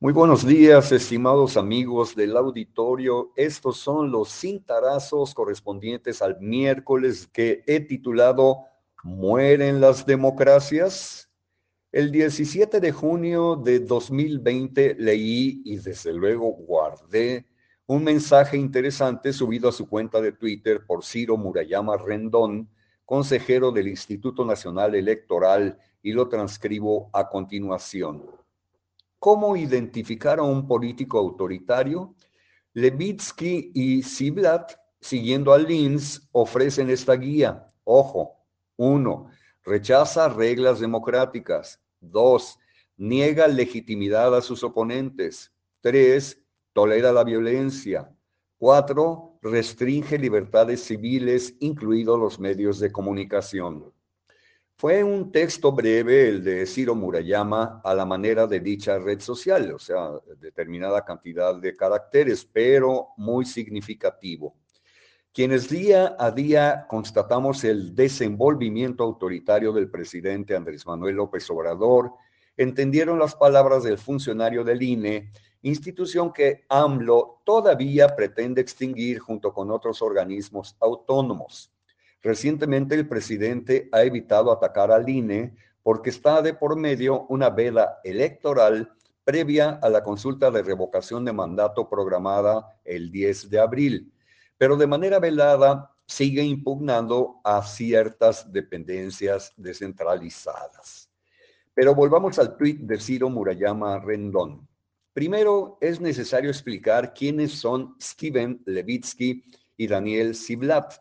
Muy buenos días, estimados amigos del auditorio. Estos son los cintarazos correspondientes al miércoles que he titulado ¿Mueren las democracias? El 17 de junio de 2020 leí y desde luego guardé un mensaje interesante subido a su cuenta de Twitter por Ciro Murayama Rendón, consejero del Instituto Nacional Electoral, y lo transcribo a continuación. ¿Cómo identificar a un político autoritario? Levitsky y Ziblatt, siguiendo a Linz, ofrecen esta guía. Ojo, uno, rechaza reglas democráticas. Dos, niega legitimidad a sus oponentes. Tres, tolera la violencia. Cuatro, restringe libertades civiles, incluidos los medios de comunicación. Fue un texto breve el de Ciro Murayama a la manera de dicha red social, o sea, determinada cantidad de caracteres, pero muy significativo. Quienes día a día constatamos el desenvolvimiento autoritario del presidente Andrés Manuel López Obrador, entendieron las palabras del funcionario del INE, institución que AMLO todavía pretende extinguir junto con otros organismos autónomos. Recientemente el presidente ha evitado atacar al INE porque está de por medio una veda electoral previa a la consulta de revocación de mandato programada el 10 de abril, pero de manera velada sigue impugnando a ciertas dependencias descentralizadas. Pero volvamos al tuit de Ciro Murayama Rendón. Primero, es necesario explicar quiénes son Steven Levitsky y Daniel Ziblatt.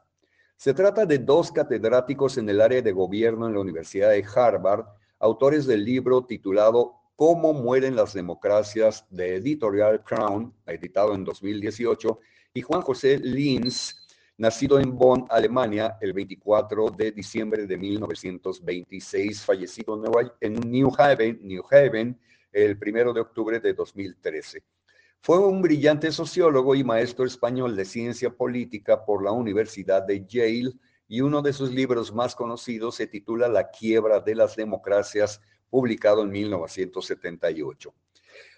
Se trata de dos catedráticos en el área de gobierno en la Universidad de Harvard, autores del libro titulado Cómo mueren las democracias de Editorial Crown, editado en 2018, y Juan José Linz, nacido en Bonn, Alemania, el 24 de diciembre de 1926, fallecido en New Haven, New Haven el 1 de octubre de 2013. Fue un brillante sociólogo y maestro español de ciencia política por la Universidad de Yale y uno de sus libros más conocidos se titula La quiebra de las democracias, publicado en 1978.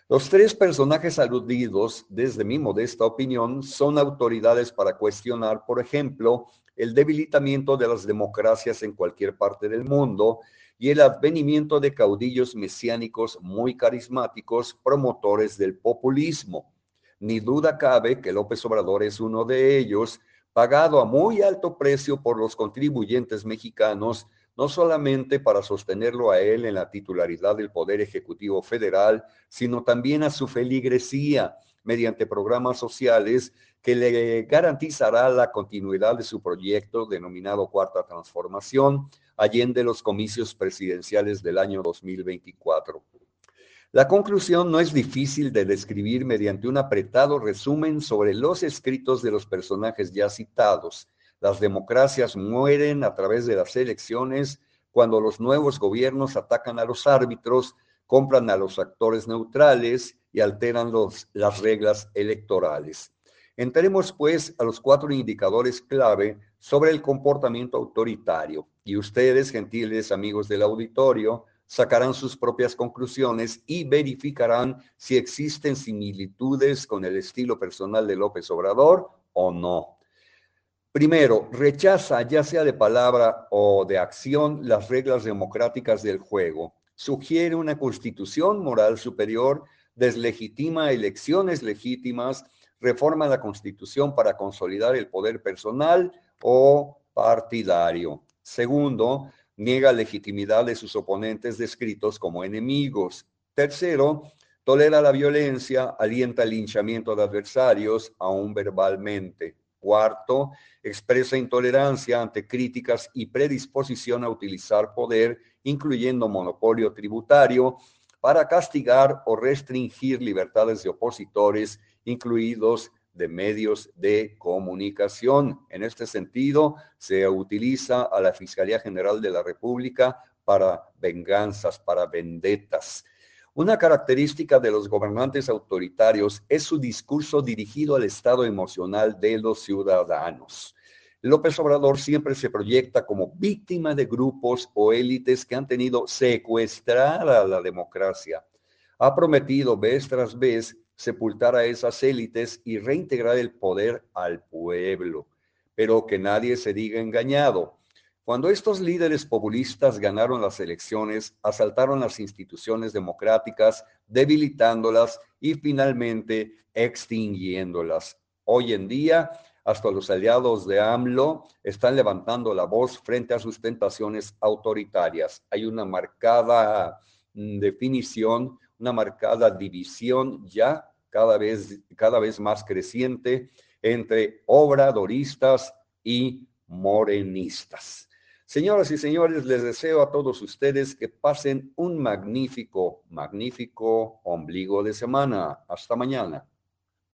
Los tres personajes aludidos, desde mi modesta opinión, son autoridades para cuestionar, por ejemplo, el debilitamiento de las democracias en cualquier parte del mundo y el advenimiento de caudillos mesiánicos muy carismáticos, promotores del populismo. Ni duda cabe que López Obrador es uno de ellos, pagado a muy alto precio por los contribuyentes mexicanos, no solamente para sostenerlo a él en la titularidad del Poder Ejecutivo Federal, sino también a su feligresía mediante programas sociales que le garantizará la continuidad de su proyecto denominado Cuarta Transformación, allende los comicios presidenciales del año 2024. La conclusión no es difícil de describir mediante un apretado resumen sobre los escritos de los personajes ya citados. Las democracias mueren a través de las elecciones cuando los nuevos gobiernos atacan a los árbitros, compran a los actores neutrales y alteran las reglas electorales. Entremos pues a los cuatro indicadores clave sobre el comportamiento autoritario y ustedes, gentiles amigos del auditorio, sacarán sus propias conclusiones y verificarán si existen similitudes con el estilo personal de López Obrador o no. Primero, rechaza, ya sea de palabra o de acción, las reglas democráticas del juego. Sugiere una constitución moral superior, deslegitima elecciones legítimas, reforma la Constitución para consolidar el poder personal o partidario. Segundo, niega legitimidad de sus oponentes descritos como enemigos. Tercero, tolera la violencia, alienta el linchamiento de adversarios, aún verbalmente. Cuarto, expresa intolerancia ante críticas y predisposición a utilizar poder, incluyendo monopolio tributario, para castigar o restringir libertades de opositores incluidos de medios de comunicación. En este sentido, se utiliza a la Fiscalía General de la República para venganzas, para vendetas. Una característica de los gobernantes autoritarios es su discurso dirigido al estado emocional de los ciudadanos. López Obrador siempre se proyecta como víctima de grupos o élites que han tenido secuestrada la democracia ha prometido vez tras vez sepultar a esas élites y reintegrar el poder al pueblo. Pero que nadie se diga engañado. Cuando estos líderes populistas ganaron las elecciones, asaltaron las instituciones democráticas, debilitándolas y finalmente extinguiéndolas. Hoy en día, hasta los aliados de AMLO están levantando la voz frente a sus tentaciones autoritarias. Hay una marcada mm, definición, una marcada división ya cada vez, cada vez más creciente entre obradoristas y morenistas. Señoras y señores, les deseo a todos ustedes que pasen un magnífico, magnífico ombligo de semana. Hasta mañana.